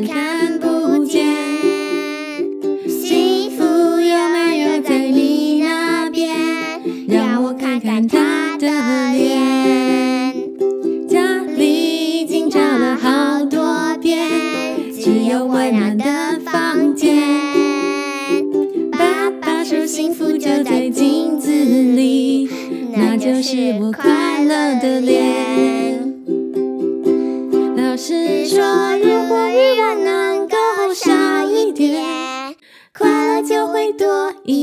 看不见幸福有没有在你那边？让我看看他的脸。家里已经找了好多遍，只有温暖的房间。爸爸说幸福就在镜子里，那就是我快乐的脸。老师说。一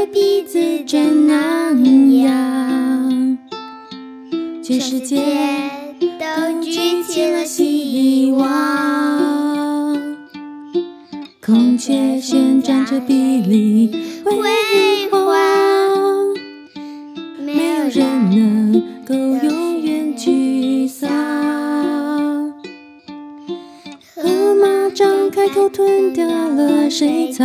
的鼻子真难养，全世界都举起了希望。孔雀旋转着碧绿辉煌，没有人能够永远沮丧。河马张开口吞掉了水草。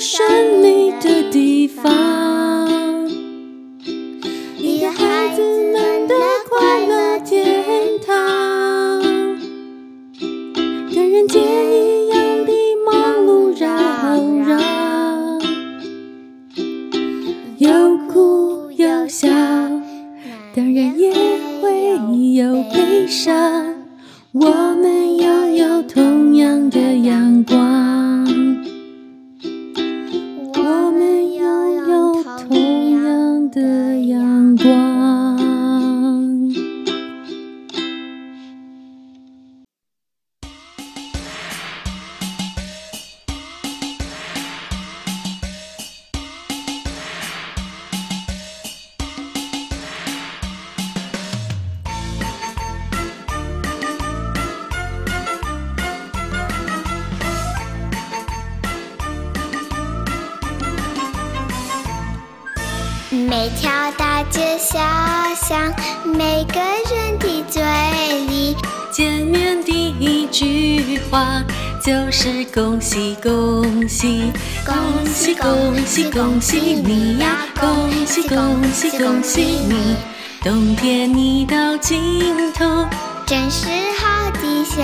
一个神秘的地方，一个孩子们的快乐天堂。跟人间一样的忙碌扰攘，有哭有笑，当然也会有悲伤。我们拥有同样的阳光，每条大街小巷，每个人的嘴里，见面第一句话就是恭喜恭喜，恭喜恭喜恭喜你呀，恭喜恭喜恭喜你，冬天已到尽头，真是好的消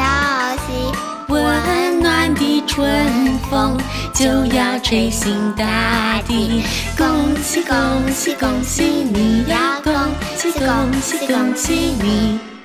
息。温暖的春风就要吹醒大地，恭喜恭喜你呀！恭喜恭喜恭喜你！